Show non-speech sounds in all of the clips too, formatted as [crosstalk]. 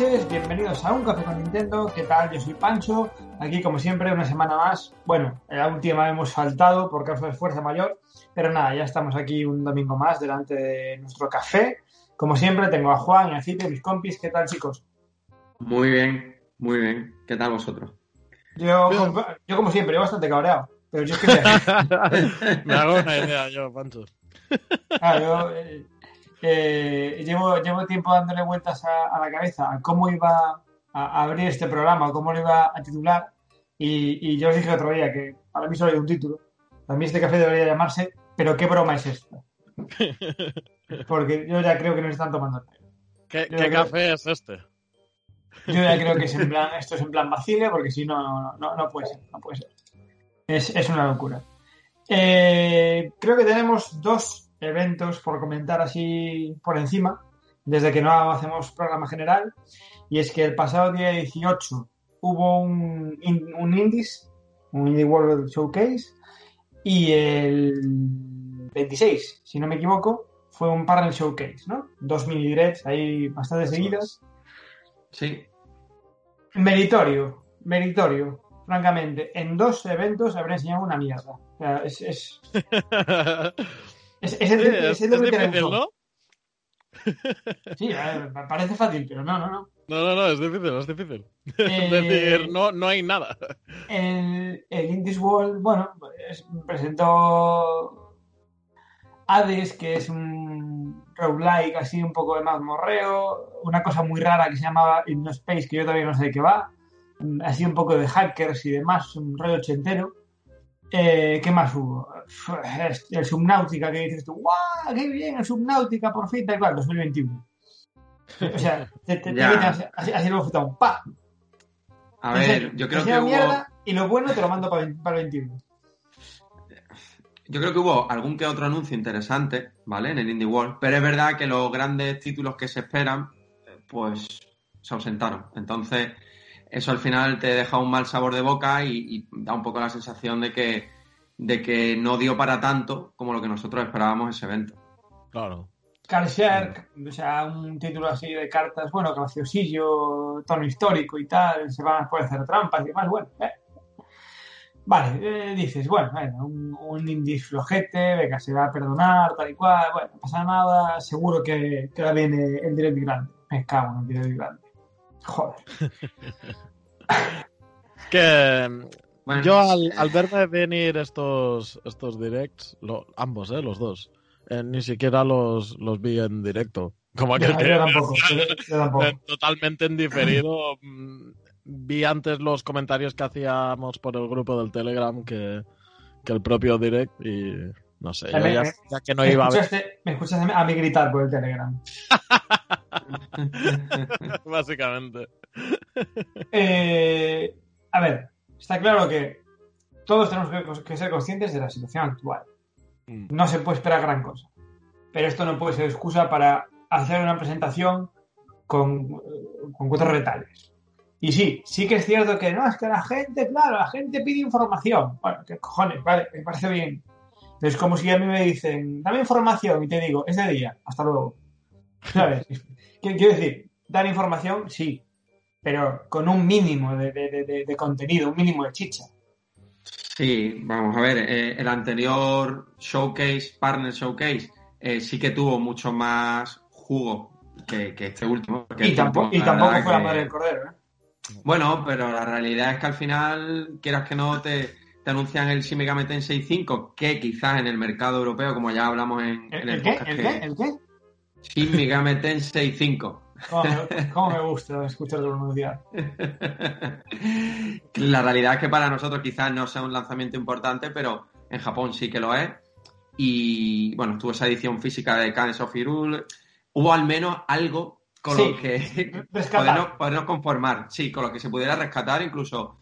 Noches, bienvenidos a Un Café con Nintendo. ¿Qué tal? Yo soy Pancho. Aquí, como siempre, una semana más. Bueno, la última hemos faltado por causa de fuerza mayor. Pero nada, ya estamos aquí un domingo más delante de nuestro café. Como siempre, tengo a Juan y a Cite, mis compis. ¿Qué tal, chicos? Muy bien, muy bien. ¿Qué tal vosotros? Yo, como, yo como siempre, yo bastante cabreado. Pero yo es que... Me [laughs] hago una idea yo, Pancho. Ah, yo, eh, eh, llevo, llevo tiempo dándole vueltas a, a la cabeza a cómo iba a, abrir este programa, cómo lo iba a titular. Y, y, yo os dije otro día que para mí solo hay un título. Para mí este café debería llamarse ¿Pero qué broma es esta? [laughs] Porque yo ya creo que nos están tomando. ¿Qué, ¿qué creo, café es este? Yo ya creo que es en plan, esto es en plan vacile, porque si no, no, no puede ser, no puede ser. Es, es una locura. Eh, creo que tenemos dos eventos por comentar así por encima, desde que no hacemos programa general. Y es que el pasado día 18 hubo un, un Indies, un Indie World Showcase, y el 26, si no me equivoco, fue un Partner Showcase, ¿no? Dos mini directs ahí bastante seguidas. Sí. Meritorio, meritorio francamente, en dos eventos habré enseñado una mierda. O sea, es. Es, [laughs] es, es, el, es, el es difícil, ¿no? Sí, ver, parece fácil, pero no, no, no. No, no, no, es difícil, es difícil. [laughs] Eh, es decir, no, no hay nada. El, el Indies World, bueno, pues, presentó Hades, que es un roguelike así un poco de mazmorreo, una cosa muy rara que se llamaba Space, que yo todavía no sé de qué va así un poco de hackers y demás, un rollo ochentero. Eh, ¿Qué más hubo? El Subnautica, que dices tú, ¡guau! ¡Qué bien! El Subnautica, por fin, tal cual, 2021. O sea, te, te, te así, así lo un ¡pa! A ver, serio, yo creo que hubo... mierda y lo bueno te lo mando para, para el 21. Yo creo que hubo algún que otro anuncio interesante, ¿vale? En el Indie World, pero es verdad que los grandes títulos que se esperan, pues se ausentaron. Entonces, eso al final te deja un mal sabor de boca y, y, da un poco la sensación de que, de que no dio para tanto como lo que nosotros esperábamos ese evento. Claro. Carshare, o sea, un título así de cartas, bueno, graciosillo, tono histórico y tal, se van a poder hacer trampas y demás, bueno, eh. Vale, eh, dices, bueno, bueno un, un indie flojete, venga, se va a perdonar, tal y cual, bueno, no pasa nada, seguro que, que ahora viene el direct grande. Me cago en el direct grande. Joder. [laughs] que bueno, yo al, al, verme venir estos, estos directs, lo, ambos, eh, los dos, eh, ni siquiera los, los vi en directo. Como que, yo, yo tampoco, [laughs] yo tampoco. totalmente en diferido. mm, vi antes los comentarios que hacíamos por el grupo del Telegram que, que el propio direct y no sé, me, ya, ya, que no iba a ver. Me escuchas a mí gritar por el Telegram. [laughs] [laughs] Básicamente. Eh, a ver, está claro que todos tenemos que ser conscientes de la situación actual. Mm. No se puede esperar gran cosa. Pero esto no puede ser excusa para hacer una presentación con, con cuatro retales. Y sí, sí que es cierto que no, es que la gente, claro, la gente pide información. Bueno, qué cojones, vale, me parece bien. Es como si a mí me dicen, dame información y te digo, es de día, hasta luego. [laughs] ¿Sabes? Quiero decir, dar información, sí, pero con un mínimo de, de, de, de contenido, un mínimo de chicha. Sí, vamos a ver, eh, el anterior showcase, partner showcase, eh, sí que tuvo mucho más jugo que, que este último. Que y, tampoco, último, y tampoco verdad fue la madre del cordero, ¿eh? Bueno, pero la realidad es que al final, quieras que no, te, te anuncian el Shin Megami Tensei 5, que quizás en el mercado europeo, como ya hablamos en, ¿El, en el, el qué? ¿El que qué? ¿El qué? Shin Megami Tensei 5. ¿Cómo me, cómo me gusta escucharlo pronunciar? La realidad es que para nosotros quizás no sea un lanzamiento importante, pero en Japón sí que lo es. Y bueno, tuvo esa edición física de Cadence of Hyrule. Hubo al menos algo con Sí, lo que [laughs] podernos, podernos conformar. Sí, con lo que se pudiera rescatar, incluso,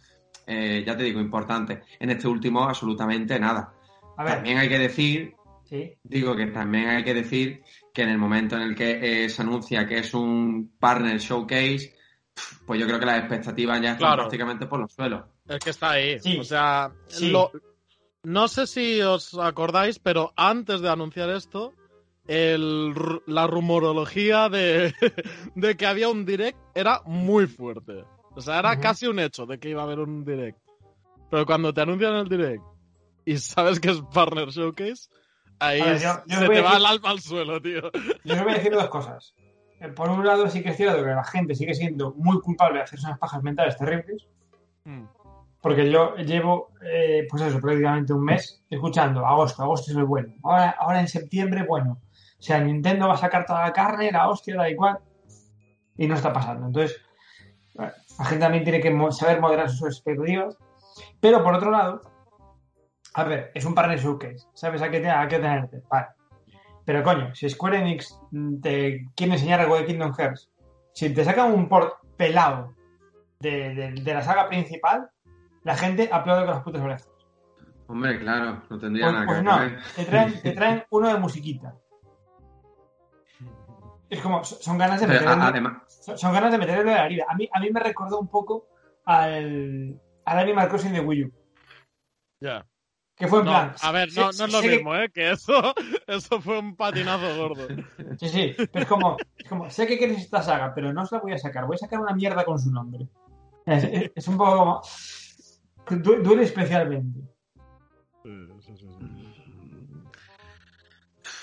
eh, ya te digo, importante. En este último, absolutamente nada. A ver, También hay que decir, sí. digo que también hay que decir que en el momento en el que eh, se anuncia que es un partner showcase, pues yo creo que las expectativas ya están Claro. prácticamente por los suelos. Es que está ahí. Sí. O sea, Sí. lo- no sé si os acordáis, pero antes de anunciar esto, la rumorología de, [laughs] de, que había un direct era muy fuerte. O sea, era casi un hecho de que iba a haber un direct. Pero cuando te anuncian el direct y sabes que es Partner Showcase, ahí se te va el alma al suelo, tío. Yo os voy a decir dos cosas. Eh, por un lado, sí que es cierto que la gente sigue siendo muy culpable de hacerse unas pajas mentales terribles. Mm. Porque yo llevo, eh, pues eso, prácticamente un mes escuchando agosto, agosto es el bueno. Ahora, ahora en septiembre, bueno. O sea, Nintendo va a sacar toda la carne, la hostia, da igual. Y no está pasando. Entonces, la gente también tiene que saber moderar sus expectativas. Pero por otro lado, a ver, es un partner showcase. ¿Sabes a qué, a qué tenerte? Vale. Pero coño, si Square Enix te quiere enseñar algo de Kingdom Hearts, si te sacan un port pelado de la saga principal, la gente aplaude con las putas orejas. Hombre, claro, no tendría pues, nada pues que no, [laughs] Te traen, uno de musiquita. Es como, son ganas de meterle, son, ganas de meterle de la herida. A mí, a mí me recordó un poco al, al Animal Crossing de Wii U. Ya. Que fue en plan. A ver, no, no es lo mismo, ¿eh? Que eso, [laughs] eso fue un patinazo gordo. Sí, sí, pero es como, es como, sé que quieres esta saga, pero no os la voy a sacar. Voy a sacar una mierda con su nombre. Es, es un poco como duele especialmente.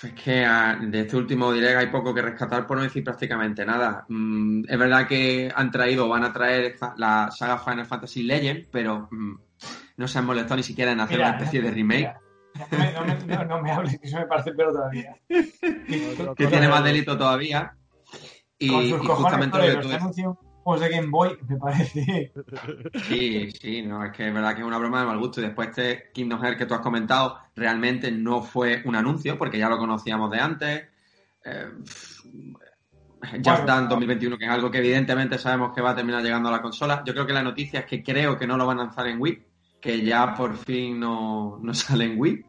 Es que ah, de este último direct hay poco que rescatar por no decir prácticamente nada. Mm, es verdad que han traído, van a traer la saga Final Fantasy Legend, pero mm, no se han molestado ni siquiera en hacer una especie de remake. No me, hables, que eso me parece peor todavía. [laughs] que tiene más delito todavía. Y, justamente lo que tú juegos de Game Boy, me parece. Sí, sí, no, es que es verdad que es una broma de mal gusto. Y después este Kingdom Hearts que tú has comentado, realmente no fue un anuncio, porque ya lo conocíamos de antes. Eh, Just Dance 2021, que es algo que evidentemente sabemos que va a terminar llegando a la consola. Yo creo que la noticia es que creo que no lo van a lanzar en Wii, que ya por fin no, [laughs] sale en Wii.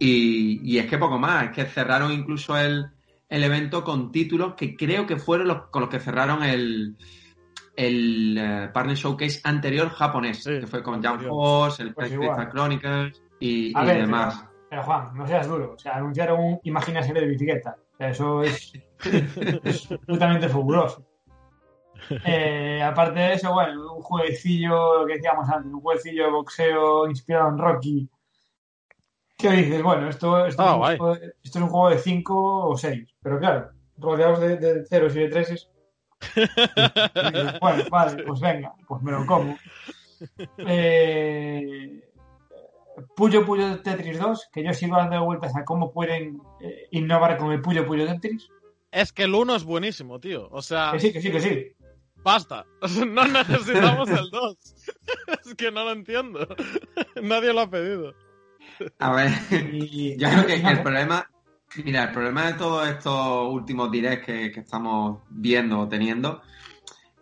Y, y, es que poco más, es que cerraron incluso el, el evento con títulos que creo que fueron los con los que cerraron el, el eh, Partner Showcase anterior japonés, que fue con Jump Force, el pues Crystal Chronicles y, demás. Pero, Juan, no seas duro. O sea, anunciaron un Imaginación de bicicleta. O sea, eso es, es [laughs] [laughs] absolutamente fabuloso. [laughs] Eh, aparte de eso, bueno, un jueguecillo, lo que decíamos antes, un jueguecillo de boxeo inspirado en Rocky, ¿Qué dices? Bueno, esto, esto, ah, es, un juego de 5 o 6, pero claro, rodeados de, de ceros y de treses. [laughs] bueno, vale, pues venga, pues me lo como. Eh, Puyo Puyo Tetris 2, que yo sigo dando vueltas a cómo pueden eh, innovar con el Puyo Puyo Tetris. Es que el 1 es buenísimo, tío. O sea. Que sí, que sí, que sí. Basta. [laughs] No necesitamos el 2. [laughs] es que no lo entiendo. [laughs] Nadie lo ha pedido. A ver, yo creo que el problema, mira, el problema de todos estos últimos directs que, estamos viendo o teniendo,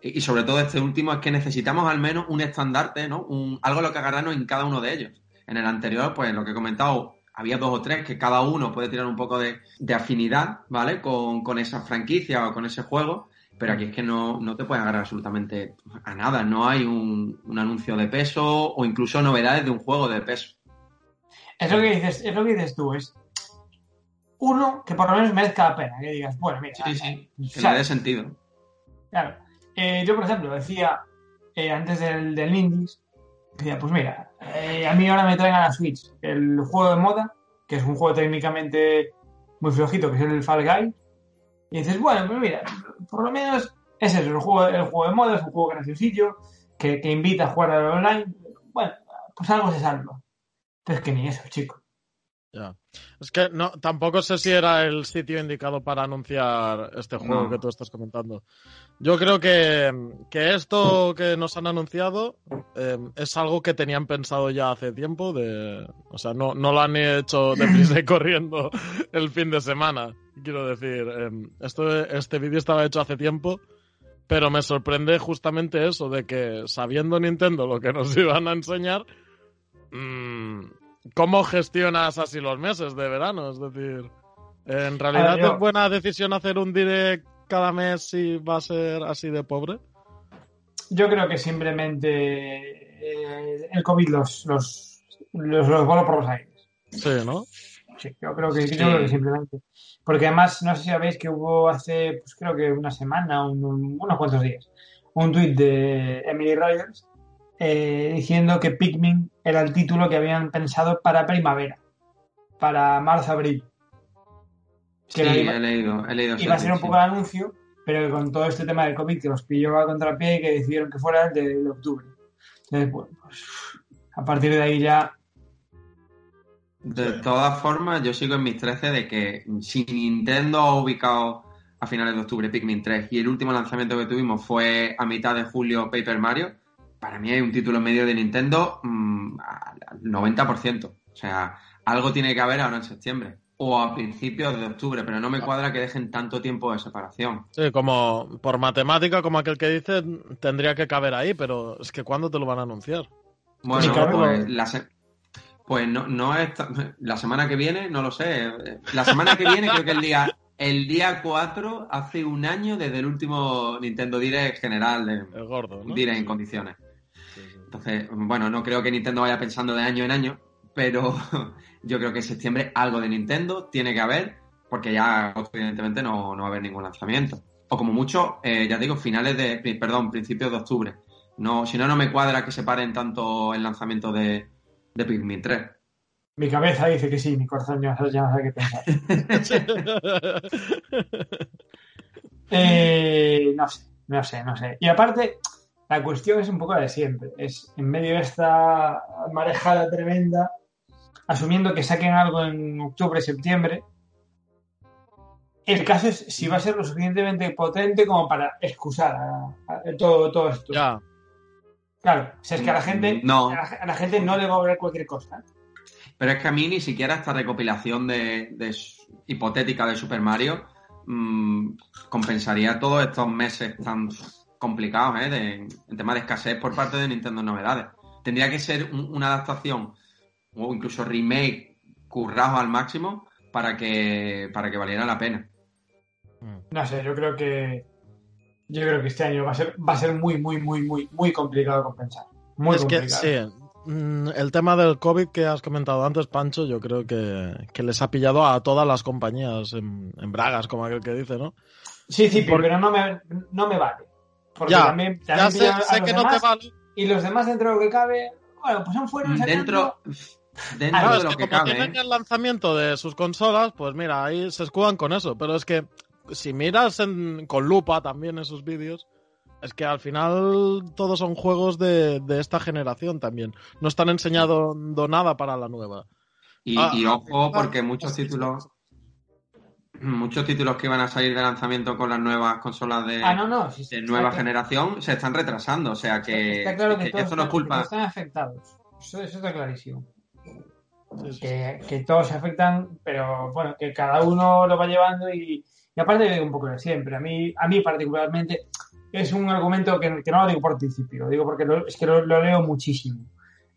y, sobre todo este último, es que necesitamos al menos un estandarte, ¿no? Un, algo a lo que agarrarnos en cada uno de ellos. En el anterior, pues lo que he comentado, había dos o tres que cada uno puede tirar un poco de, afinidad, ¿vale? Con, con, esa franquicia o con ese juego, pero aquí es que no, no te puedes agarrar absolutamente a nada. No hay un, un anuncio de peso o incluso novedades de un juego de peso. Es lo que dices, es lo que dices tú, es uno que por lo menos merezca la pena, que digas, bueno, mira, sí, sí, que le dé sentido. Claro. Eh, yo, por ejemplo, decía eh, antes del, del Indies, decía, pues mira, eh, a mí ahora me traen a la Switch el juego de moda, que es un juego técnicamente muy flojito, que es el Fall Guy, y dices, bueno, pues mira, por lo menos es eso, el juego, el juego de moda, es un juego graciosillo, que, que invita a jugar al online, bueno, pues algo se salva. Pero es que ni eso, chico. Ya. Es que no, tampoco sé si era el sitio indicado para anunciar este juego que tú estás comentando. Yo creo que, esto que nos han anunciado eh, es algo que tenían pensado ya hace tiempo. De, o sea, no, no lo han hecho deprisa y [laughs] corriendo el fin de semana. Quiero decir, eh, esto, este vídeo estaba hecho hace tiempo, pero me sorprende justamente eso, de que sabiendo Nintendo lo que [laughs] nos iban a enseñar, Mm, ¿Cómo gestionas así los meses de verano? Es decir, ¿en realidad es buena decisión hacer un direct cada mes si va a ser así de pobre? Yo creo que simplemente eh, el COVID los, los, los, por los aires. Sí, ¿no? Sí, yo creo que, yo creo que simplemente. Porque además, no sé si sabéis que hubo hace, pues creo que una semana, un- un- unos cuantos días, un tuit de Emily Rogers eh, diciendo que Pikmin era el título que habían pensado para primavera, para marzo-abril. Sí, he leído, he leído. iba a ser un poco el anuncio, pero con todo este tema del COVID que los pilló a contrapié y que decidieron que fuera el de, de octubre. Entonces, bueno, pues, a partir de ahí ya. De todas formas, yo sigo en mis 13 de que si Nintendo ha ubicado a finales de octubre Pikmin 3 y el último lanzamiento que tuvimos fue a mitad de julio Paper Mario, para mí hay un título medio de Nintendo mm, al 90%. O sea, algo tiene que haber ahora en septiembre o a principios de octubre, pero no me cuadra que dejen tanto tiempo de separación. Sí, como por matemática, como aquel que dice, tendría que caber ahí, pero es que ¿cuándo te lo van a anunciar? Bueno, pues, la se- pues no, no es la semana que viene, no lo sé. La semana que viene creo que el día el día 4 hace un año desde el último Nintendo Direct general de El gordo, ¿no? Direct en condiciones. Sí, sí. Entonces, bueno, no creo que Nintendo vaya pensando de año en año, pero [laughs] yo creo que en septiembre algo de Nintendo tiene que haber, porque ya evidentemente no, no va a haber ningún lanzamiento. O como mucho, eh, ya digo, finales de, perdón, principios de octubre. No, si no, no me cuadra que separen tanto el lanzamiento de, de Pikmin 3. Mi cabeza dice que sí, mi corazón ya, ya no sabe qué pensar. [laughs] Eh, no sé, no sé, no sé. Y aparte, la cuestión es un poco la de siempre. Es en medio de esta marejada tremenda, asumiendo que saquen algo en octubre, septiembre. El caso es si va a ser lo suficientemente potente como para excusar a, a todo, todo esto. ya, Claro, o sea, es que a la gente No. a, la, a la gente no le va a ver cualquier cosa. Pero es que a mí ni siquiera esta recopilación de, hipotética de Super Mario mm, compensaría todos estos meses tan complicados ¿eh? de, en tema de escasez por parte de Nintendo en Novedades. Tendría que ser un- una adaptación o incluso remake currados al máximo para que, para que valiera la pena. No sé, yo creo que yo creo que este año va a ser va a ser muy muy muy muy muy complicado compensar. Muy es que complicado. sí. mm, El tema del COVID que has comentado antes, Pancho, yo creo que, que les ha pillado a todas las compañías en, en bragas, como aquel que dice, ¿no? Sí, sí, Por- pero no me, no me vale. Porque Ya, también, también Ya sé, sé que no te vale. Y los demás dentro de lo que cabe, bueno, pues han fuera Dentro, dentro Claro, de es lo que que como cabe. tienen ¿eh? el lanzamiento de sus consolas, pues mira, ahí se escudan con eso. Pero es que si miras en- con lupa también esos vídeos, es que al final todos son juegos de, de esta generación también. No están enseñando nada para la nueva. Y, Ah, y ojo, porque muchos títulos, muchos títulos que iban a salir de lanzamiento con las nuevas consolas de, Ah, no, no. sí, sí, de está nueva generación se están retrasando. O sea que, Está claro que, que todos esto no es están- culpa. que están afectados. Eso, eso está clarísimo. Sí, sí, Que, que todos se afectan, pero bueno, que cada uno lo va llevando y, y aparte un poco de siempre. A mí, a mí particularmente es un argumento que, que no lo digo por principio, lo digo porque lo- es que lo, lo leo muchísimo.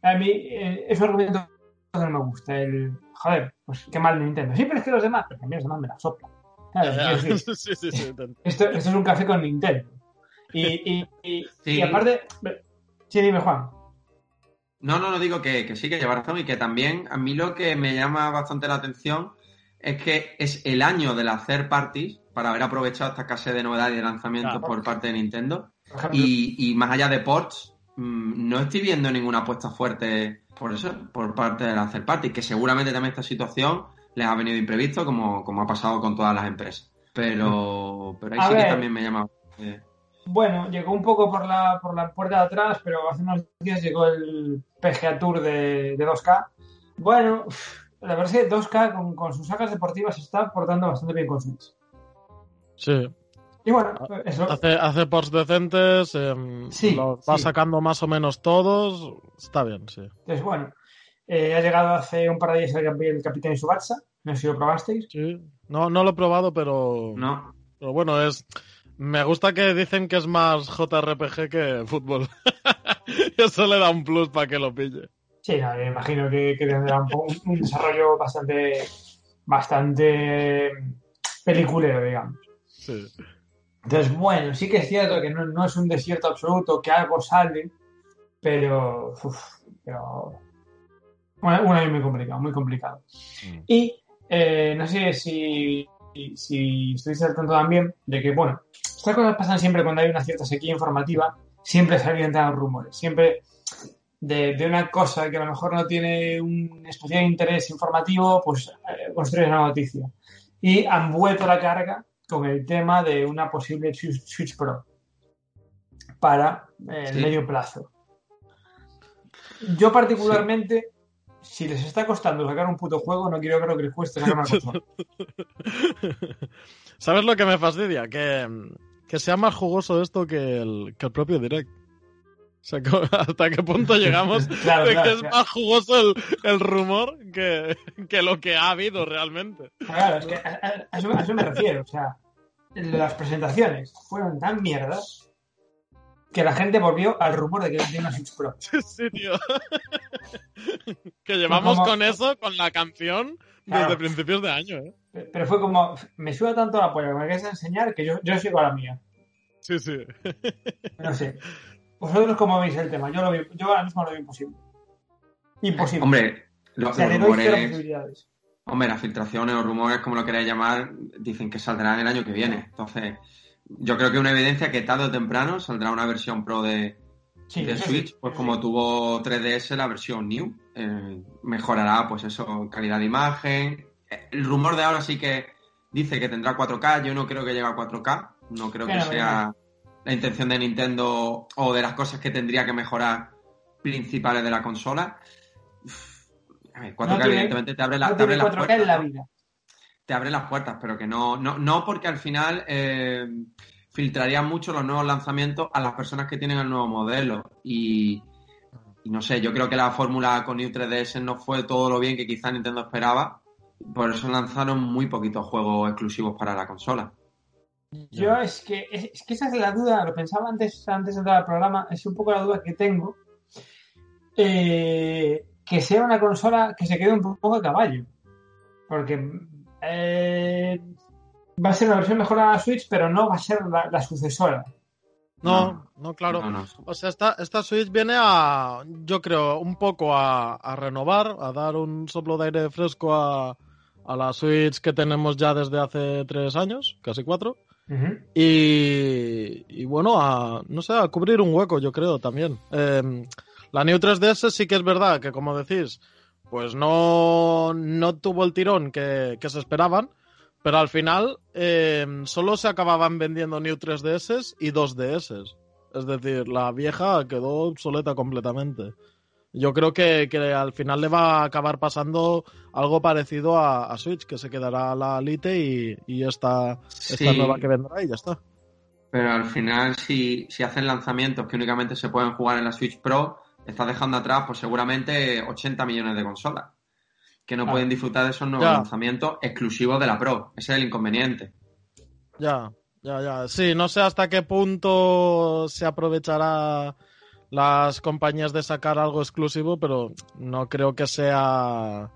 A mí eh, es un argumento que no me gusta. El, joder, pues qué mal Nintendo. Sí, pero es que los demás, pero a mí los demás me la soplan. Claro, [laughs] Sí, sí, sí, esto, esto es un café con Nintendo. Y, y, y, Sí. y aparte, sí, dime Juan. No, no, no digo que, que sí, que lleva razón y que también a mí lo que me llama bastante la atención es que es el año de las third parties para haber aprovechado esta escasez de novedades y de lanzamientos Claro. por parte de Nintendo. Y, y más allá de ports, mm, no estoy viendo ninguna apuesta fuerte por eso, por parte de las third parties, que seguramente también esta situación les ha venido imprevisto, como, como ha pasado con todas las empresas. Pero, [laughs] pero ahí A sí ver. que también me llama. eh, Bueno, llegó un poco por la, por la puerta de atrás, pero hace unos días llegó el PGA Tour de, de 2K. Bueno, uf, la verdad es que 2K con, con sus sagas deportivas se está portando bastante bien con Switch. sí. Y bueno, eso, Hace, hace ports decentes, em, Sí, los va sí. sacando más o menos todos. Está bien, sí. entonces bueno. Eh, ha llegado hace un par de días el, el Capitán Subatsa, no sé si lo probasteis. Sí. No, no lo he probado, pero, no, pero bueno, es. Me gusta que dicen que es más JRPG que fútbol. [laughs] Eso le da un plus para que lo pille. Sí, no, me imagino que, que tendrá un, un desarrollo bastante, bastante peliculero, digamos. Sí. Entonces, bueno, sí que es cierto que no, no es un desierto absoluto, que algo sale, pero. uf, pero bueno, un año muy complicado, muy complicado. Mm. Y eh, no sé si, si estuviste al tanto también de que, bueno, estas cosas pasan siempre cuando hay una cierta sequía informativa, siempre se alimentan rumores, siempre de, de, una cosa que a lo mejor no tiene un especial interés informativo, pues eh, construyes una noticia. Y han vuelto la carga con el tema de una posible Switch Pro para eh, el medio plazo. Yo particularmente, si les está costando sacar un puto juego, no quiero ver que les cueste sacar una consola. [laughs] ¿Sabes lo que me fastidia? Que, que sea más jugoso esto que el, que el propio Direct. O sea, [laughs] ¿hasta qué punto llegamos [laughs] claro, de claro, que es claro. más jugoso el, el rumor que, que, lo que ha habido realmente? Claro, es que a, a, a, eso, a, eso, me refiero. O sea, las presentaciones fueron tan mierdas que la gente volvió al rumor de que tenía una Switch Pro. [laughs] Sí, tío. que llevamos como... con eso, con la canción, desde principios de año. ¿eh? Pero fue como, me suda tanto la polla que me quieres enseñar que yo, yo sigo a la mía. Sí, sí. No sé. ¿Vosotros cómo veis el tema? Yo, lo veo, yo ahora mismo lo veo imposible. Imposible. Hombre, lo, o sea, los rumores... Hombre, las filtraciones o rumores, como lo queráis llamar, dicen que saldrán el año que viene. Entonces, yo creo que una evidencia que tarde o temprano saldrá una versión pro de, sí, de sí, Switch, sí, pues sí. como tuvo 3DS la versión New. Eh, mejorará, pues eso, calidad de imagen. El rumor de ahora sí que dice que tendrá 4K. Yo no creo que llegue a 4K. No creo que Pero, sea la intención de Nintendo o de las cosas que tendría que mejorar principales de la consola. A ver, 4K No tiene- evidentemente te abre, la, No te abre tiene las 4K puertas. en la ¿no? vida. te abre las puertas, pero que no, no, no porque al final eh, filtrarían mucho los nuevos lanzamientos a las personas que tienen el nuevo modelo. Y, y no sé, yo creo que la fórmula con New 3DS no fue todo lo bien que quizá Nintendo esperaba. Por eso lanzaron muy poquitos juegos exclusivos para la consola. Yo es que, es, es que esa es la duda, lo pensaba antes, antes de entrar al programa, es un poco la duda que tengo. eh, que sea una consola que se quede un poco a caballo. Porque eh, va a ser una versión mejorada de la Switch, pero no va a ser la, la sucesora. No, no, claro. No, no. O sea, esta, esta Switch viene a, yo creo, un poco a, a renovar, a dar un soplo de aire fresco a, a la Switch que tenemos ya desde hace tres años, casi cuatro. Y, y bueno, a, no sé, a cubrir un hueco, yo creo, también. Eh, la New 3DS sí que es verdad que, como decís, pues no, no tuvo el tirón que, que se esperaban, pero al final eh, solo se acababan vendiendo New 3DS y 2DS. Es decir, la vieja quedó obsoleta completamente. Yo creo que, que al final le va a acabar pasando algo parecido a, a Switch, que se quedará la Lite y, y esta, nueva que vendrá y ya está. Pero al final, si, si hacen lanzamientos que únicamente se pueden jugar en la Switch Pro, estás dejando atrás, pues seguramente 80 millones de consolas que no Ah. pueden disfrutar de esos nuevos Ya. lanzamientos exclusivos de la Pro. Ese es el inconveniente. Ya, ya, ya. Sí, no sé hasta qué punto se aprovechará las compañías de sacar algo exclusivo, pero no creo que sea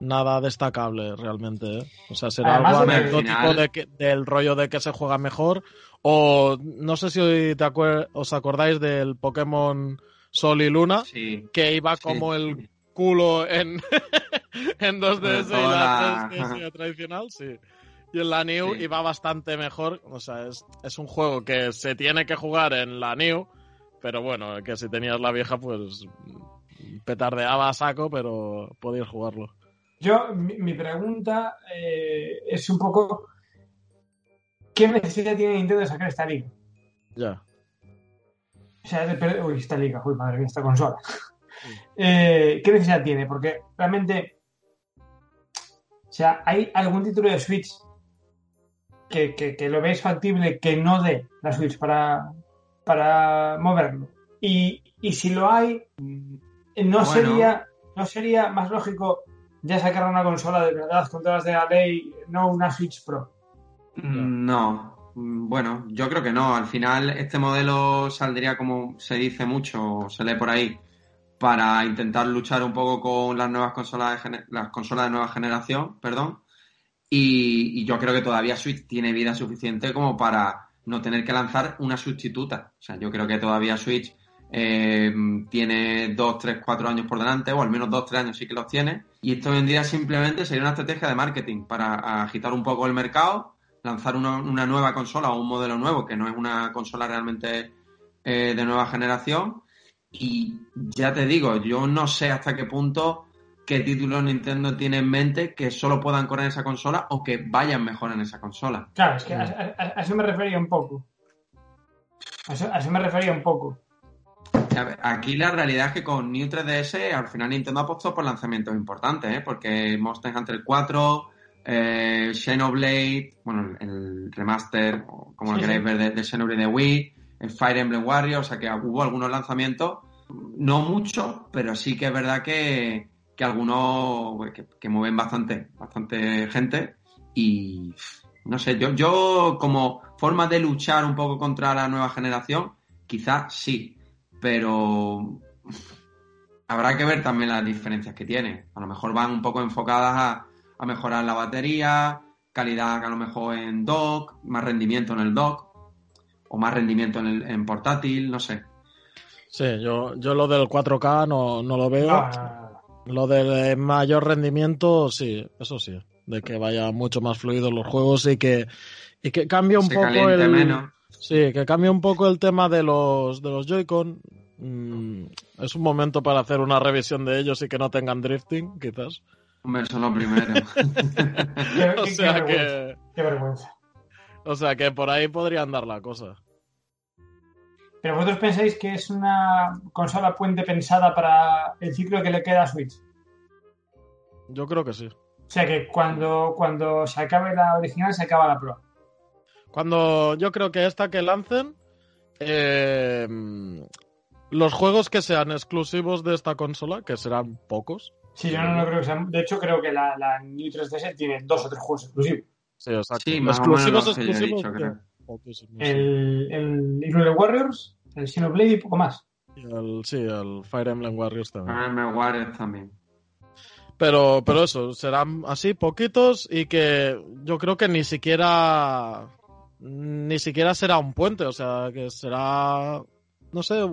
nada destacable realmente. ¿eh? O sea, será Además algo anecdótico final- de que- del rollo de que se juega mejor. O no sé si te acuer- os acordáis del Pokémon Sol y Luna, Sí. que iba Sí. como el culo en, [laughs] en 2DS y la la- 3DS tradicional, sí. Y en la New Sí. iba bastante mejor. O sea, es, es un juego que se tiene que jugar en la New, pero bueno, que si tenías la vieja, pues petardeaba a saco, pero podías jugarlo. Yo, mi, mi pregunta eh, es un poco: ¿qué necesidad tiene Nintendo de sacar esta liga? Ya. O sea, de- uy, esta liga, uy, madre mía, esta consola. Eh, ¿Qué necesidad tiene? Porque realmente, o sea, ¿hay algún título de Switch que, que, que lo veis factible que no dé la Switch para, para moverlo? Y, y si lo hay, no Bueno. sería no sería más lógico ya sacar una consola de verdad con todas las de la ley, no una Switch Pro. Mm, No, Mm, bueno, yo creo que no. Al final este modelo saldría, como se dice mucho, se lee por ahí, para intentar luchar un poco con las nuevas consolas de, las consolas de nueva generación, perdón. Y, y yo creo que todavía Switch tiene vida suficiente como para no tener que lanzar una sustituta. O sea, yo creo que todavía Switch eh, tiene 2, 3, 4 años por delante, o al menos 2, 3 años sí que los tiene. Y esto hoy en día simplemente sería una estrategia de marketing para agitar un poco el mercado, lanzar una, nueva consola o un modelo nuevo que no es una consola realmente eh, de nueva generación. Y ya te digo, yo no sé hasta qué punto qué títulos Nintendo tiene en mente que solo puedan correr en esa consola o que vayan mejor en esa consola. Claro, es que a, a- a eso me refería un poco. A eso, a eso me refería un poco. Ver, Aquí la realidad es que con New 3DS al final Nintendo apostó por lanzamientos importantes, ¿eh? porque Monster Hunter 4, eh, Xenoblade, bueno, el, remaster, como lo Sí, queréis sí. ver, de, de Xenoblade de Wii, el Fire Emblem Warriors, o sea que hubo algunos lanzamientos, no muchos, pero sí que es verdad que, que algunos pues, que, que mueven bastante, bastante gente y no sé, yo, yo como forma de luchar un poco contra la nueva generación, quizás sí, pero habrá que ver también las diferencias que tiene. A lo mejor van un poco enfocadas a, a mejorar la batería, calidad a lo mejor en dock, más rendimiento en el dock, o más rendimiento en, el, en portátil, no sé. Sí, yo, yo lo del 4K no, no lo veo. No. Lo del mayor rendimiento, sí, eso sí. De que vaya mucho más fluidos los juegos y que, y que cambie un Se poco el. menos. Sí, que cambie un poco el tema de los, de los Joy-Con. Mm, es un momento para hacer una revisión de ellos y que no tengan drifting, quizás. Hombre, eso es lo primero. [laughs] Qué, [laughs] O sea qué vergüenza, que, qué vergüenza. o sea que por ahí podría andar la cosa. Pero vosotros pensáis que es una consola puente pensada para el ciclo que le queda a Switch. Yo creo que sí. O sea que cuando, cuando se acabe la original, se acaba la Pro. Cuando yo creo que esta que lancen, eh, los juegos que sean exclusivos de esta consola, que serán pocos. Sí, yo no, no creo que sea. De hecho, creo que la, la New 3DS tiene dos o tres juegos exclusivos. Sí, exacto. Sí, más o menos exclusivos, lo que yo El, el Hyrule Warriors, el Xenoblade y poco más. Y el- sí, el Fire Emblem Warriors también. Ah, me Warriors también. Pero, pero eso, serán así poquitos y que yo creo que ni siquiera ni siquiera será un puente, o sea, que será no sé,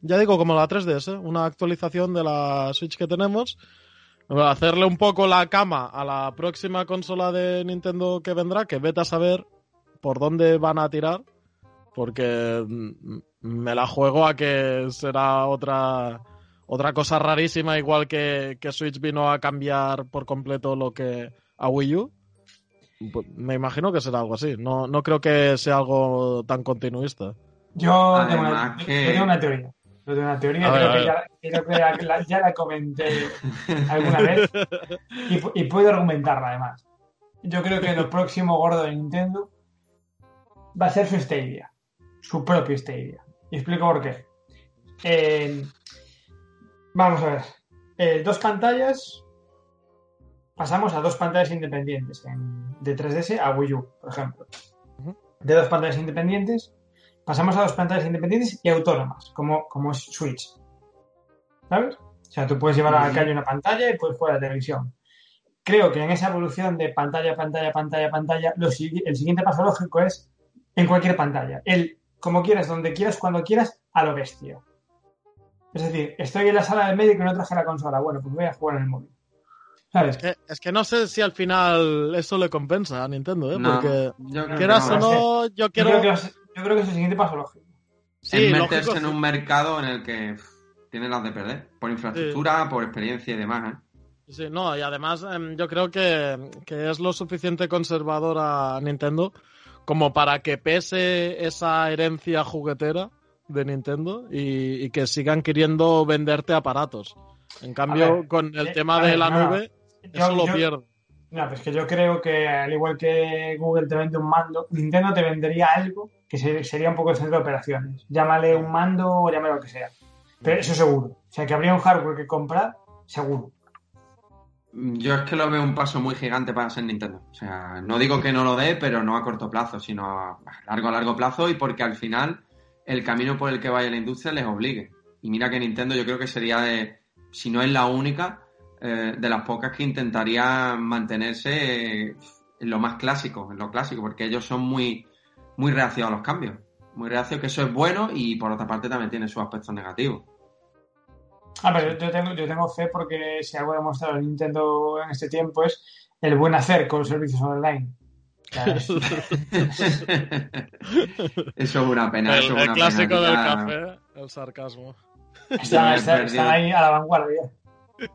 ya digo como la 3DS, ¿eh? una actualización de la Switch que tenemos, hacerle un poco la cama a la próxima consola de Nintendo que vendrá, que vete a saber por dónde van a tirar, porque mm, me la juego a que será otra otra cosa rarísima, igual que, que Switch vino a cambiar por completo lo que a Wii U. Pues me imagino que será algo así. No, no creo que sea algo tan continuista. Yo tengo una, Además yo que- tengo una teoría. Yo tengo una teoría, ver, creo, que ya, creo que ya la, ya la comenté alguna vez [laughs] y puedo argumentarla además. Yo creo que lo próximo gordo de Nintendo va a ser su Stadia, su propio Stadia. Y explico por qué. Eh, vamos a ver. Eh, dos pantallas. Pasamos a dos pantallas independientes en- de 3DS a Wii U, por ejemplo. De dos pantallas independientes pasamos a dos pantallas independientes y autónomas, como, como es Switch. ¿Sabes? O sea, tú puedes llevar a la calle una pantalla y puedes jugar a la televisión. Creo que en esa evolución de pantalla, pantalla, pantalla, pantalla, lo el siguiente paso lógico es en cualquier pantalla. El como quieras, donde quieras, cuando quieras, a lo bestia. Es decir, estoy en la sala del médico y no traje la consola. Bueno, pues voy a jugar en el móvil. ¿Sabes? Es que, es que no sé si al final eso le compensa a Nintendo, ¿eh? No, Porque yo creo que quieras o no yo Yo, quiero... creo que, es- yo creo que es el siguiente paso lógico. Sí, es lógico, meterse en sí. un mercado en el que pff, tiene las de perder. Por infraestructura, por experiencia y demás. ¿eh? Sí, no, y además em, yo creo que, que es lo suficiente conservador a Nintendo como para que pese esa herencia juguetera de Nintendo y, y que sigan queriendo venderte aparatos. En cambio, ver, con el eh, tema de la no, nube, Yo- eso lo yo- pierde. No, pues que yo creo que al igual que Google te vende un mando, Nintendo te vendería algo que se- sería un poco el centro de operaciones. Llámale un mando o llámale lo que sea. Pero eso seguro. O sea, que habría un hardware que comprar, seguro. Yo es que lo veo un paso muy gigante para ser Nintendo. O sea, no digo que no lo dé, pero no a corto plazo, sino a largo, largo plazo y porque al final el camino por el que vaya la industria les obligue. Y mira que Nintendo yo creo que sería de, si no es la única, eh, de las pocas que intentaría mantenerse eh, en lo más clásico, en lo clásico, porque ellos son muy, muy reacios a los cambios. muy reacio, que eso es bueno y por otra parte también tiene sus aspectos negativos. A ver, yo tengo, yo tengo fe porque si algo ha demostrado Nintendo en este tiempo es el buen hacer con los servicios online. [laughs] eso es una pena. El, el clásico del café, el sarcasmo. Está, está, ahí a la vanguardia.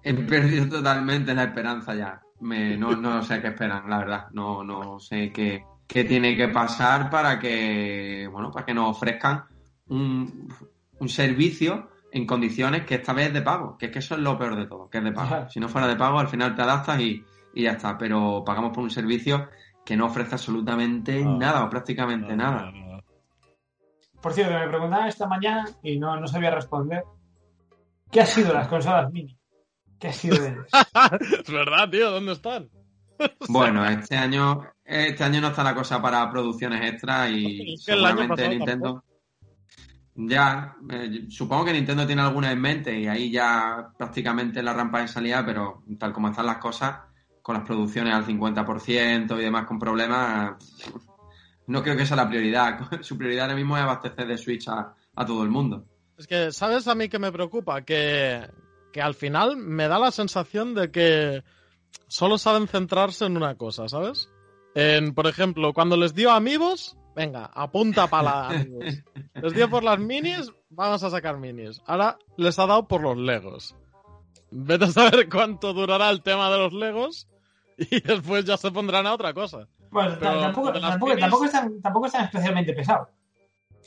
He perdido totalmente la esperanza ya. Me, no, no sé qué esperan, la verdad. No, no sé qué, qué tiene que pasar para que, bueno, para que nos ofrezcan un, un servicio en condiciones que esta vez es de pago, que es que eso es lo peor de todo, que es de pago. Si no fuera de pago, al final te adaptas y, y ya está, pero pagamos por un servicio que no ofrece absolutamente nada o prácticamente nada. Por cierto, me preguntaban esta mañana y no, no sabía responder. ¿Qué ha sido las consolas mini? ¿Qué ha sido de ellas? [laughs] es verdad, tío, ¿dónde están? [laughs] bueno, este año, este año no está la cosa para producciones extra y seguramente Nintendo. Ya, eh, supongo que Nintendo tiene alguna en mente y ahí ya prácticamente la rampa de salida, pero tal como están las cosas, con las producciones al 50% y demás con problemas, [laughs] no creo que sea la prioridad. [laughs] Su prioridad ahora mismo es abastecer de Switch a, todo el mundo. Es que, ¿sabes a mí que me preocupa? Que, que al final me da la sensación de que solo saben centrarse en una cosa, ¿sabes? En, por ejemplo, cuando les dio amigos, Venga, apunta para amigos. Les dio por las minis, vamos a sacar minis. Ahora les ha dado por los Legos. Vete a saber cuánto durará el tema de los Legos y [laughs] después ya se pondrán a otra cosa. Bueno, tampoco, tampoco, están, tampoco están especialmente pesados.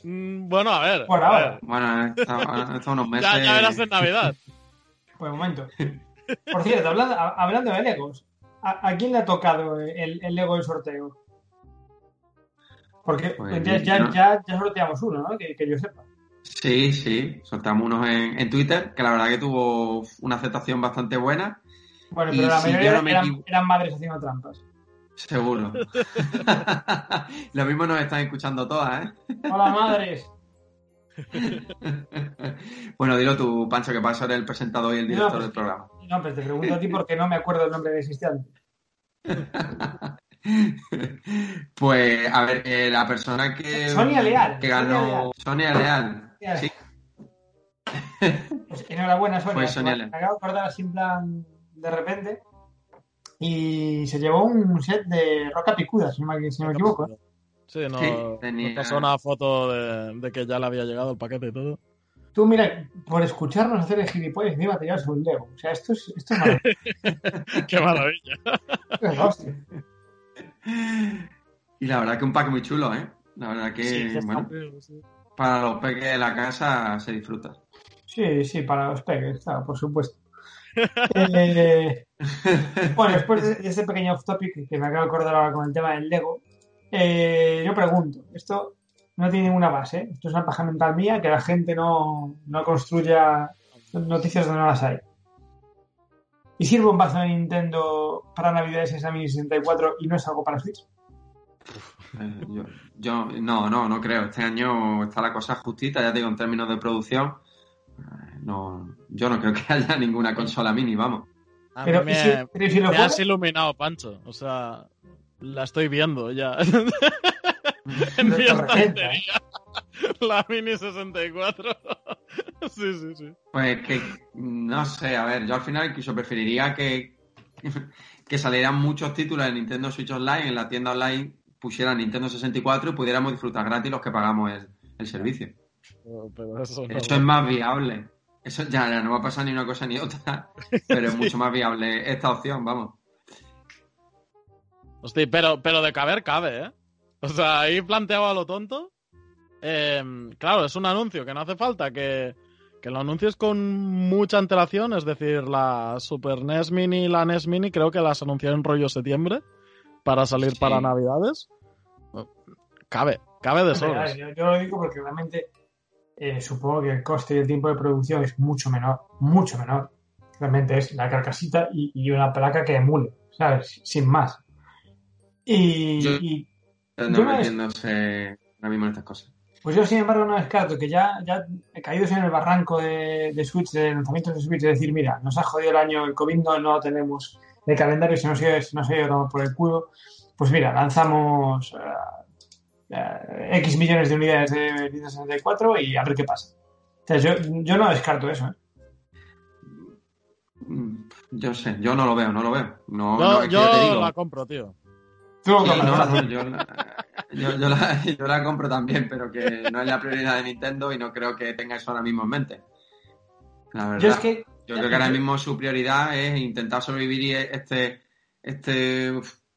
Mm, bueno, a ver. Por ahora. Bueno, está, [laughs] unos meses. Ya, ya, verás en Navidad. [laughs] Pues un momento. Por cierto, hablando, hablando de Legos, ¿a, quién le ha tocado el, el Lego del sorteo? Porque pues ya, ya, ya, ya, sorteamos uno, ¿no? Que, yo sepa. Sí, sí, soltamos unos en, en, Twitter, que la verdad que tuvo una aceptación bastante buena. Bueno, pero la mayoría eran, madres haciendo trampas. Seguro. [laughs] Lo mismo nos están escuchando todas, ¿eh? Hola, madres. [laughs] bueno, dilo tú, Pancho, que vas a ser el presentador y el director pues del programa. No, pero te pregunto a ti porque no me acuerdo el nombre de existente. [laughs] [laughs] Pues, a ver, eh, la persona que, Sonia Leal. que ganó. Sonia Leal. Sí. Pues enhorabuena, Sonia. Pues Sonia Leal. Me acabo de acordar así en plan de repente. Y se llevó un set de roca picuda, si no me, si no me equivoco. Sí, no, sí, tenía... pasó una foto de, de, que ya le había llegado el paquete y todo. Tú, mira, por escucharnos hacer el gilipollas, encima te llevas un Lego. O sea, esto es, esto es maravilla. [laughs] Qué maravilla. hostia. Y la verdad que un pack muy chulo, ¿eh? La verdad que, bueno, para los peques de la casa se disfruta. Sí, sí, para los peques, claro, por supuesto. [laughs] eh, bueno, después de ese pequeño off topic que me acabo de acordar ahora con el tema del Lego, eh, yo pregunto, esto no tiene ninguna base, ¿eh? esto es una paja mental mía que la gente no, no construya noticias donde no las hay. ¿Y sirve un bazo de Nintendo para Navidades esa Mini 64 y no es algo para Switch? Eh, yo, no, no, no creo. Este año está la cosa justita, ya digo, en términos de producción. Eh, no, yo no creo que [laughs] haya ninguna consola mini, vamos. pero, me, has iluminado, Pancho. O sea, la estoy viendo ya. [laughs] en mi estantería. La Mini 64. [laughs] sí, sí, sí. Pues que, no sé, a ver, yo al final incluso preferiría que, que salieran muchos títulos de Nintendo Switch Online en la tienda online, pusieran Nintendo 64 y pudiéramos disfrutar gratis los que pagamos el, servicio. eso, es más viable. Eso ya, ya no va a pasar ni una cosa ni otra, [laughs] pero es mucho más viable esta opción, vamos. Hostia, pero, pero de caber cabe, ¿eh? O sea, ahí planteado a lo tonto. Eh, claro, es un anuncio que no hace falta que, que lo anuncies con mucha antelación. Es decir, la Super NES Mini y la NES Mini creo que las anunciaron en rollo septiembre para salir para Navidades. Cabe, cabe de sobra. Yo, lo digo porque realmente eh, supongo que el coste y el tiempo de producción es mucho menor, mucho menor. Realmente es la carcasita y, una placa que emule, ¿sabes? Sin más. Y, no metiéndose ahora mismo en estas cosas. Pues yo, sin embargo, no descarto que ya, ya caídos en el barranco de, de Switch, de lanzamientos de Switch, de decir, mira, nos ha jodido el año, el COVID no, no tenemos el calendario, se nos, se nos ha ido por el culo. Pues mira, lanzamos uh, eh, X millones de unidades de Nintendo 64 y a ver qué pasa. O sea, yo, yo no descarto eso. ¿eh? Mm, Yo sé, yo no lo veo, no lo veo. No, Yo, no, que yo te digo. la compro, tío. Tú lo Sí, compras, no, yo, la, yo- yo la, yo la compro también, pero que no es la prioridad de Nintendo y no creo que tenga eso ahora mismo en mente. La verdad. Yo es que Yo creo que ahora mismo su prioridad es intentar sobrevivir este, este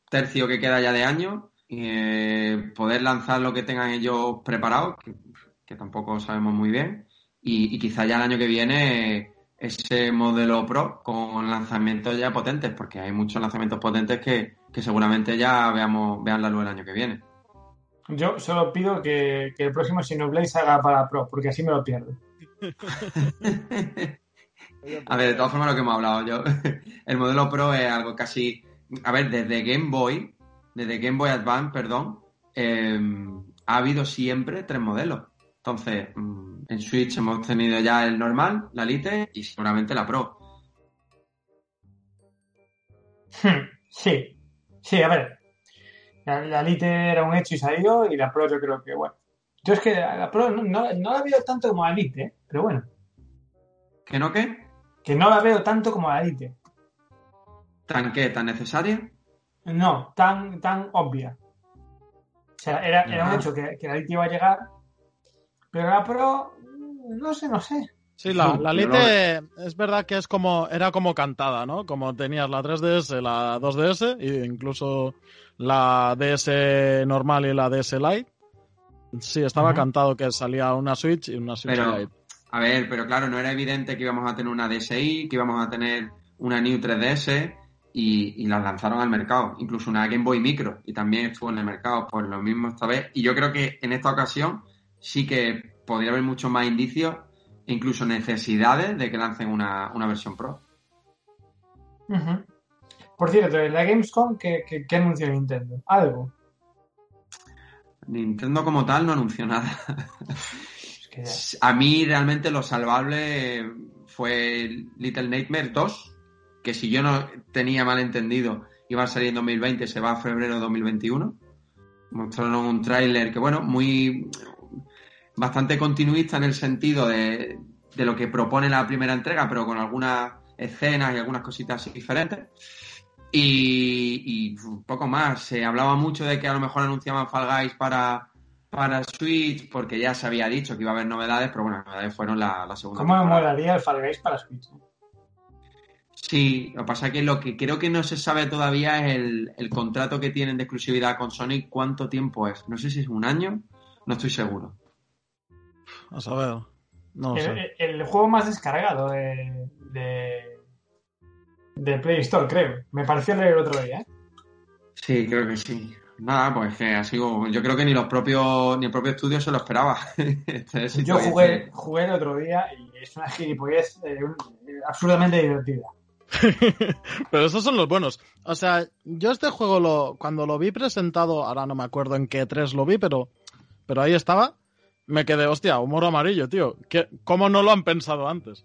tercio que queda ya de año y eh, poder lanzar lo que tengan ellos preparados, que, que tampoco sabemos muy bien, y, y quizá ya el año que viene ese modelo Pro con lanzamientos ya potentes, porque hay muchos lanzamientos potentes que, que seguramente ya veamos vean la luz el año que viene. yo solo pido que, que el próximo Xenoblade salga para Pro, porque así me lo pierdo. [laughs] A ver, de todas formas lo que hemos hablado yo, [laughs] el modelo Pro es algo casi, a ver, desde Game Boy, desde Game Boy Advance, perdón, eh, ha habido siempre tres modelos. Entonces, mm, en Switch hemos tenido ya el normal, la Lite y seguramente la Pro. Hmm, Sí, sí, a ver. La, la Lite era un hecho y salió, y la Pro yo creo que, bueno. Yo es que la, la Pro no, no- no la veo tanto como la Lite, ¿eh? pero bueno. ¿Que no qué? Que no la veo tanto como la Lite. ¿Tan qué? ¿Tan necesaria? No, tan, tan obvia. O sea, era, era un Ajá. hecho que, que la Lite iba a llegar, pero la Pro, mm, no sé, no sé. Sí, la, No, la Lite es verdad que es como era como cantada, ¿no? Como tenías la 3DS, la 2DS e incluso la DS normal y la DS Lite. Sí, estaba cantado que salía una Switch y una Switch Pero, Lite. a ver, pero claro, no era evidente que íbamos a tener una DSi, que íbamos a tener una New 3DS y, y las lanzaron al mercado. Incluso una Game Boy Micro y también estuvo en el mercado. Pues lo mismo esta vez. Y yo creo que en esta ocasión sí que podría haber muchos más indicios e incluso necesidades de que lancen una, una versión Pro. Por cierto, en la Gamescom, ¿qué, qué, qué anunció Nintendo? Algo. Nintendo como tal no anunció nada. Es que ya- [laughs] A mí realmente lo salvable fue Little Nightmare 2, que si yo no tenía mal entendido, iba a salir en 2020, se va a febrero de 2021. Mostraron un tráiler que, bueno, muy bastante continuista en el sentido de, de lo que propone la primera entrega, pero con algunas escenas y algunas cositas diferentes. Y, y poco más. Se hablaba mucho de que a lo mejor anunciaban Fall Guys para, para Switch, porque ya se había dicho que iba a haber novedades, pero bueno, las novedades fueron la, la segunda. ¿Cómo me molaría el Fall Guys para Switch? Sí, lo que pasa es que lo que creo que no se sabe todavía es el, el contrato que tienen de exclusividad con Sony, cuánto tiempo es. No sé si es un año, no estoy seguro. A saber. No el, sé. el- el juego más descargado de, de, de Play Store, creo. Me pareció leer el otro día. ¿eh? Sí, creo que sí. Nada, pues que ha sido. Yo creo que ni los propios, ni el propio estudio se lo esperaba. [laughs] Este Yo jugué, este- jugué el otro día y es una gilipollez eh, eh, absurdamente divertida. [laughs] Pero esos son los buenos. O sea, yo este juego lo, cuando lo vi presentado, ahora no me acuerdo en qué tres lo vi, pero, pero ahí estaba, me quedé, hostia, humor amarillo, tío. ¿Qué, ¿Cómo no lo han pensado antes?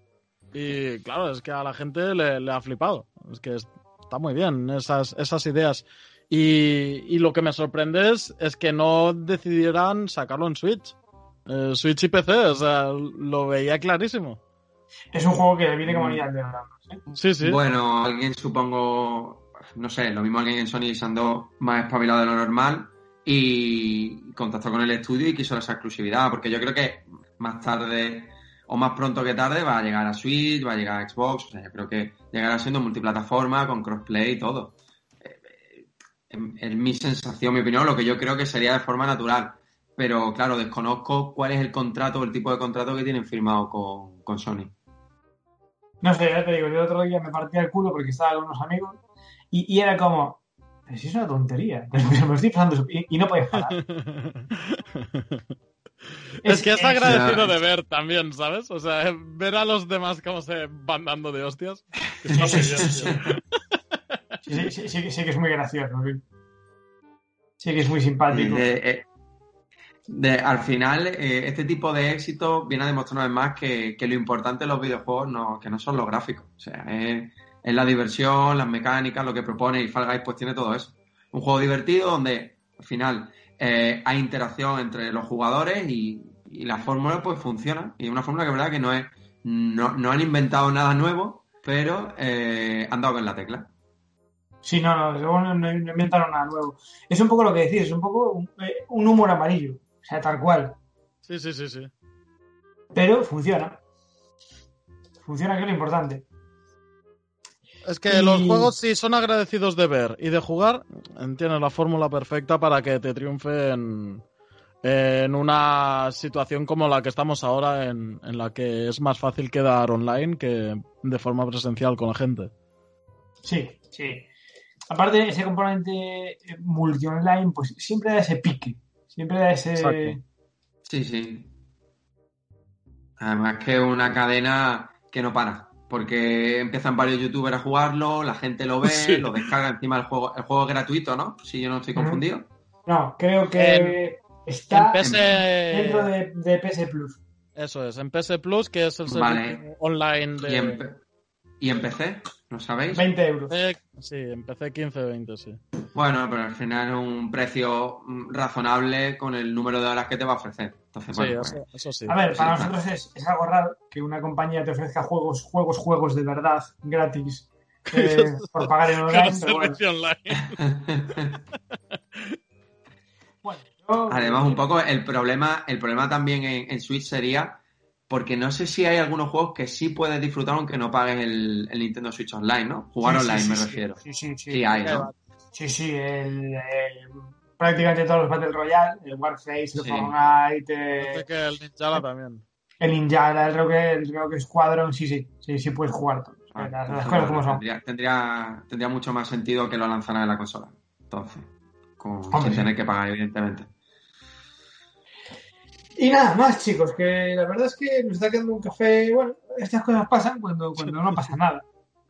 Y claro, es que a la gente le, le ha flipado. Es que es- está muy bien esas, esas ideas. Y, y lo que me sorprende es, es que no decidieran sacarlo en Switch. Eh, Switch y PC, o sea, lo veía clarísimo. Es un juego que viene Mm. como al dedo, ¿no? ¿Eh? Sí, sí. Bueno, alguien supongo, no sé, lo mismo alguien en Sony se andó más espabilado de lo normal y contactó con el estudio y quiso esa exclusividad, porque yo creo que más tarde o más pronto que tarde va a llegar a Switch, va a llegar a Xbox, o sea, yo creo que llegará siendo multiplataforma, con crossplay y todo. Eh, eh, en mi sensación, mi opinión, lo que yo creo que sería de forma natural. Pero claro, desconozco cuál es el contrato el tipo de contrato que tienen firmado con, con Sony. No sé, ya te digo, yo el otro día me partía el culo porque estaba con unos amigos y era como, pero si es una tontería, [laughs] pero me lo estoy pasando y, y no podías parar. Es, que es es- agradecido Ya. de ver también, ¿sabes? O sea, ver a los demás cómo se van dando de hostias. Sí, Está sí, sí, sí, tío. sí, sí, sí, sí, sí que es muy gracioso. Sí, Sí que es muy simpático. De- eh, de- al final, eh, este tipo de éxito viene a demostrar una vez más que, que lo importante en los videojuegos no, que no son los gráficos. O sea, es, es la diversión, las mecánicas, lo que propone y Fall Guys pues tiene todo eso. Un juego divertido donde al final eh, hay interacción entre los jugadores y, y la fórmula pues funciona. Y es una fórmula que verdad que no es, no, no han inventado nada nuevo, pero eh, han dado con la tecla. Sí, no, no, luego no, no inventaron nada nuevo. Es un poco lo que decís, es un poco un, eh, un humor amarillo, o sea, tal cual. Sí, sí, sí, sí. Pero funciona. Funciona, que es lo importante. Es que Y- los juegos, si son agradecidos de ver y de jugar, tienes la fórmula perfecta para que te triunfe en, una situación como la que estamos ahora, en, en la que es más fácil quedar online que de forma presencial con la gente. Sí, sí. Aparte, ese componente eh, multi-online, pues siempre da ese pique. Siempre da ese. Exacto. Sí, sí. Además que es una cadena que no para. Porque empiezan varios youtubers a jugarlo, la gente lo ve, [laughs] Sí. lo descarga encima el juego. El juego es gratuito, ¿no? Si yo no estoy confundido. No, creo que está En PS... dentro de, de PS Plus. Eso es, en PS Plus, que es el Vale. servicio online de... ¿Y, en, P- ¿Y en PC? ¿No sabéis? 20 euros. Eh, sí, empecé 15-20, sí. Bueno, pero al final es un precio mm, razonable con el número de horas que te va a ofrecer. Entonces, Sí, bueno, pues, eso, eso sí. A ver, para Sí, nosotros es, es algo raro que una compañía te ofrezca juegos, juegos, juegos de verdad, gratis, [laughs] eh, por pagar en online. el pero bueno. [laughs] Bueno, yo- Además, un poco el problema, el problema también en, en Switch sería porque no sé si hay algunos juegos que sí puedes disfrutar aunque no pagues el, el Nintendo Switch Online, ¿no? Jugar Sí, online sí, me sí. refiero. Sí, sí, sí. Sí hay, ¿no? Sí, sí, el, el- prácticamente todos los Battle Royale, el Warface, el Sí. Fortnite, que el Ninjala también. el Ninja, el Rogue, el Rogue Squadron, sí, sí, sí, sí puedes jugar todos. Ah, las, cosas como son. tendría, tendría, tendría mucho más sentido que lo lanzaran en la consola. Entonces, con- sin tener que pagar, evidentemente. Y nada más, chicos, que la verdad es que nos está quedando un café. Bueno, estas cosas pasan cuando, cuando no pasa nada.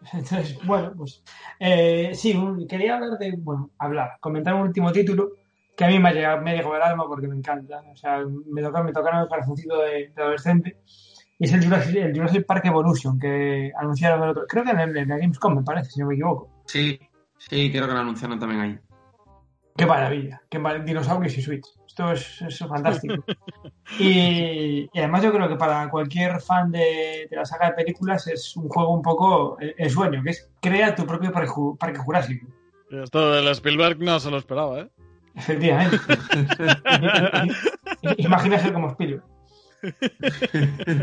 [laughs] Entonces, bueno, pues eh, sí, quería hablar de, bueno, hablar, comentar un último título que a mí me ha llegado, me ha llegado al alma porque me encanta. O sea, me toca, me tocaron el corazoncito de, adolescente. Y es el Jurassic, el Jurassic Park Evolution que anunciaron el otro. Creo que en el, en la Gamescom, me parece, si no me equivoco. Sí, sí, creo que lo anunciaron también ahí. Qué maravilla, qué mar- dinosaurios y Switch. Esto es, es fantástico. [laughs] y, y además yo creo que para cualquier fan de, de la saga de películas es un juego un poco el, el sueño, que es crea tu propio parque, parque jurásico. Esto del Spielberg no se lo esperaba, ¿eh? Efectivamente. I- [laughs] i- Imagina ser como Spielberg.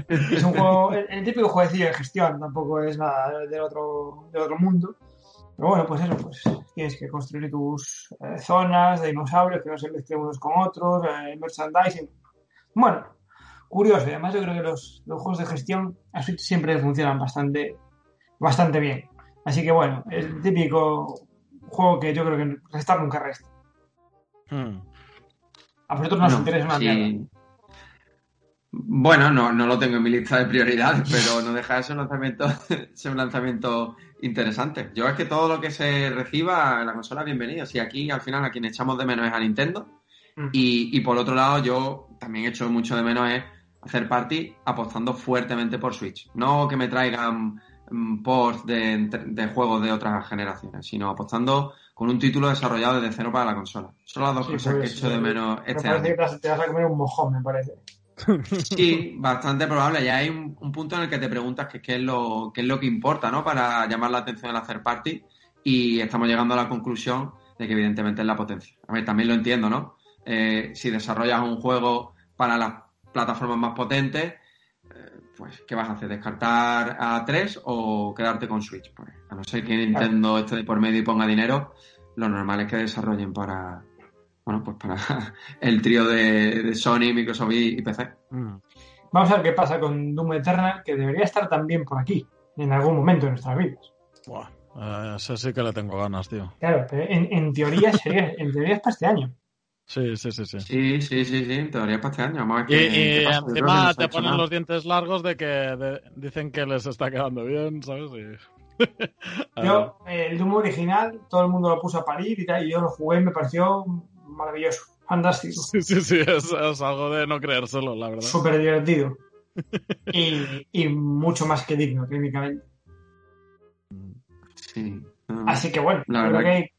Es un juego, el, el típico jueguecillo de gestión, tampoco es nada del otro, del otro mundo. Pero bueno, pues eso, pues tienes que construir tus eh, zonas de dinosaurios que no se mezclen unos con otros, eh, merchandising. Bueno, curioso. y Además, yo creo que los, los juegos de gestión a Switch siempre funcionan bastante, bastante bien. Así que bueno, es el típico juego que yo creo que restar nunca resta. Hmm. A vosotros no os No, interesa una sí. Bueno, no, no lo tengo en mi lista de prioridades, [laughs] pero no deja de ser un lanzamiento, [laughs] ser un lanzamiento interesante. Yo es que todo lo que se reciba en la consola, bienvenido. Si aquí al final a quien echamos de menos es a Nintendo. Mm. Y, y por otro lado, yo también echo mucho de menos es hacer party apostando fuertemente por Switch. No que me traigan mm, ports de, de juegos de otras generaciones, sino apostando con un título desarrollado desde cero para la consola. Son las dos Sí, cosas pues, que echo de eh, menos Me este parece año. que te vas a comer un mojón, me parece. Sí, [laughs] bastante probable. Ya hay un, un punto en el que te preguntas que qué es lo, qué es lo que importa, ¿no? Para llamar la atención del hacer party. Y estamos llegando a la conclusión de que evidentemente es la potencia. A ver, también lo entiendo, ¿no? Eh, si desarrollas un juego para las plataformas más potentes, eh, pues, ¿qué vas a hacer? ¿Descartar a 3 o quedarte con Switch? Pues, a no ser que Nintendo esté de por medio y ponga dinero, lo normal es que desarrollen para, bueno, pues para [laughs] el trío de, de Sony, Microsoft y, y PC. Hmm. Vamos a ver qué pasa con Doom Eternal, que debería estar también por aquí, en algún momento de nuestras vidas. Buah, eh, sí que le tengo ganas, tío. Claro, pero en, en teoría [laughs] sería, en teoría es para este año. Sí, sí, sí, sí. Sí, sí, sí, sí, en teoría para este año. Vamos a ver Y, no encima te ponen nada. los dientes largos de que de- dicen que les está quedando bien, ¿sabes? Y- [laughs] Yo, eh, el Doom original, todo el mundo lo puso a parir y tal, y yo lo jugué y me pareció maravilloso, fantástico. Sí, sí, sí, es, es algo de no creérselo, la verdad. súper divertido. [laughs] Y, y mucho más que digno, técnicamente. Sí. Así que bueno, La creo verdad que hay,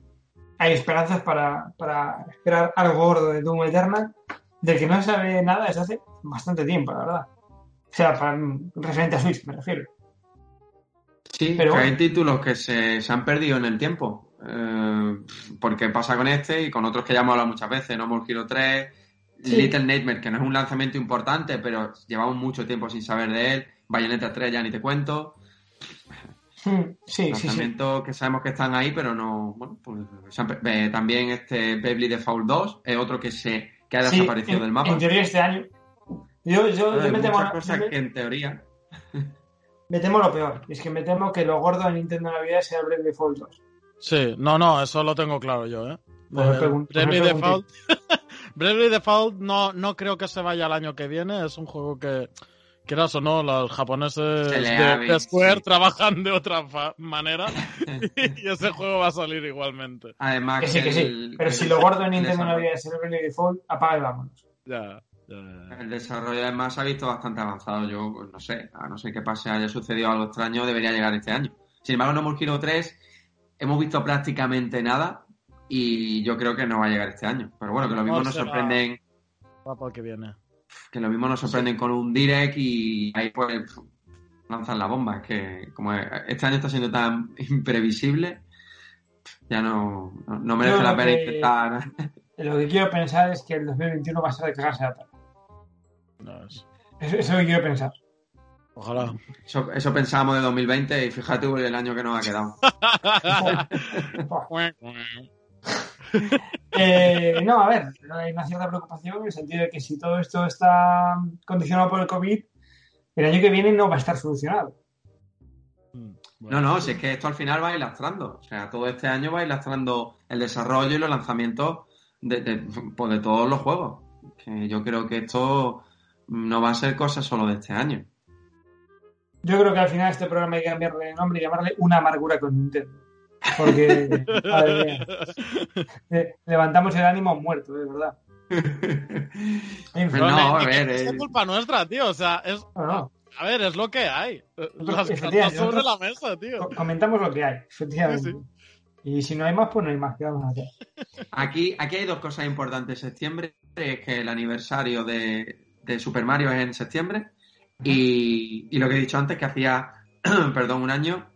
hay esperanzas para, para esperar algo gordo de Doom Eternal, del que no se sabe nada desde hace bastante tiempo, la verdad. O sea, para, referente a Switch, me refiero. Sí, pero hay títulos que se, se, han perdido en el tiempo. Eh, porque pasa con este y con otros que ya hemos hablado muchas veces, No More Hero 3, Little Nightmare, que no es un lanzamiento importante, pero llevamos mucho tiempo sin saber de él. Bayonetta 3 ya ni te cuento. Sí, lanzamientos sí, que sabemos que están ahí, pero no. Bueno, pues también este Beverly Default 2 es otro que se que ha desaparecido del mapa. En teoría este año. Yo, yo, yo me temo. cosas que en teoría. [laughs] Me temo lo peor. Es que me temo que lo gordo de Nintendo Navidad sea Beverly Default 2. Sí, no, no, eso lo tengo claro yo, ¿eh? Bravely Default. [laughs] Bravely Default no, no creo que se vaya el año que viene. Es un juego que, quieras o no, los japoneses de, Square trabajan de otra manera [laughs] [laughs] y ese juego va a salir igualmente. Además, que sí, que sí. Pero si lo guardo en Nintendo Navidad es Bravely Default, apaga y vámonos. Ya. El desarrollo además se ha visto bastante avanzado. Yo pues, no sé, a no ser que pase haya sucedido algo extraño, debería llegar este año. Sin embargo, No More Hero 3 hemos visto prácticamente nada y yo creo que no va a llegar este año. Pero bueno, que lo mismo nos sorprenden. que viene. Que lo mismo nos sorprenden con un direct y ahí pues lanzan la bomba. Es que como este año está siendo tan [laughs] imprevisible, ya no, no, merece la pena intentar. [laughs] Lo que quiero pensar es que el 2021 va a ser de cagarse la tarde. No, es... eso, es lo que quiero pensar. Ojalá. Eso, eso, pensábamos de 2020 y fíjate el año que nos ha quedado. [laughs] eh, no, a ver, hay una cierta preocupación en el sentido de que si todo esto está condicionado por el COVID, el año que viene no va a estar solucionado. Mm, no, no, si es que esto al final va a ir lastrando. O sea, todo este año va a ir lastrando el desarrollo y los lanzamientos de, de, pues de todos los juegos. Que yo creo que esto no va a ser cosa solo de este año. Yo creo que al final este programa hay que cambiarle el nombre y llamarle Una amargura con Nintendo. Porque, [laughs] levantamos el ánimo muerto, de verdad. [laughs] no, a ver, es culpa nuestra, tío. O sea, es. A ver, es lo que hay. Las cartas sobre la mesa, tío. Comentamos lo que hay, efectivamente. Y si no hay más, pues no hay más. ¿Qué vamos a hacer? Aquí, aquí hay dos cosas importantes. Septiembre es que el aniversario de, de Super Mario es en septiembre. Y, lo que he dicho antes, que hacía, [clears throat] perdón, un año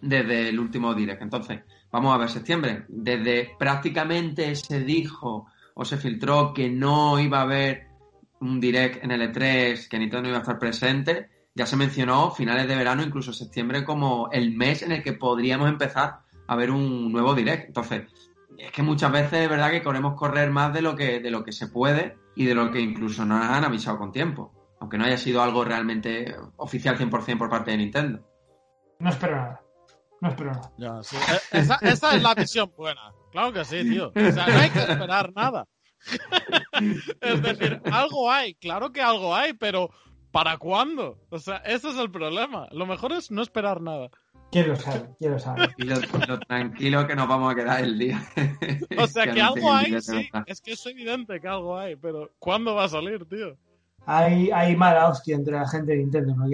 desde el último direct. Entonces, vamos a ver septiembre. Desde prácticamente se dijo o se filtró que no iba a haber un direct en el E3, que Nintendo no iba a estar presente. Ya se mencionó finales de verano, incluso septiembre, como el mes en el que podríamos empezar a ver un nuevo direct. Entonces, es que muchas veces es verdad que queremos correr más de lo que, de lo que se puede y de lo que incluso nos han avisado con tiempo. Aunque no haya sido algo realmente oficial 100% por parte de Nintendo. No espero nada. No espero nada. Ya, sí. E, esa, esa, es la visión buena. Claro que sí, tío. O sea, no hay que esperar nada. [laughs] es decir, algo hay. Claro que algo hay, pero ¿para cuándo? O sea, ese es el problema. Lo mejor es no esperar nada. ¿Quién lo sabe? ¿Quién lo sabe? Y lo, tranquilo que nos vamos a quedar el día. o sea, [laughs] que, algo hay, sí. Es que es evidente que algo hay, pero ¿cuándo va a salir, tío? Hay, hay mala hostia entre la gente de Nintendo, ¿no?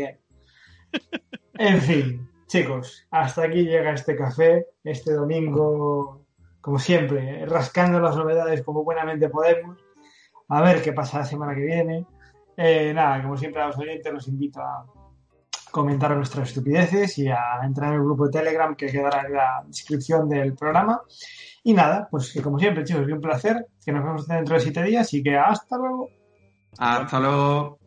En fin, chicos, hasta aquí llega este café, este domingo, como siempre, rascando las novedades como buenamente podemos. A ver qué pasa la semana que viene. Eh, nada, como siempre a los oyentes los invito a comentar nuestras estupideces y a entrar en el grupo de Telegram que quedará en la descripción del programa. Y nada, pues que como siempre, chicos, un placer, que nos vemos dentro de siete días y que hasta luego. Hasta luego.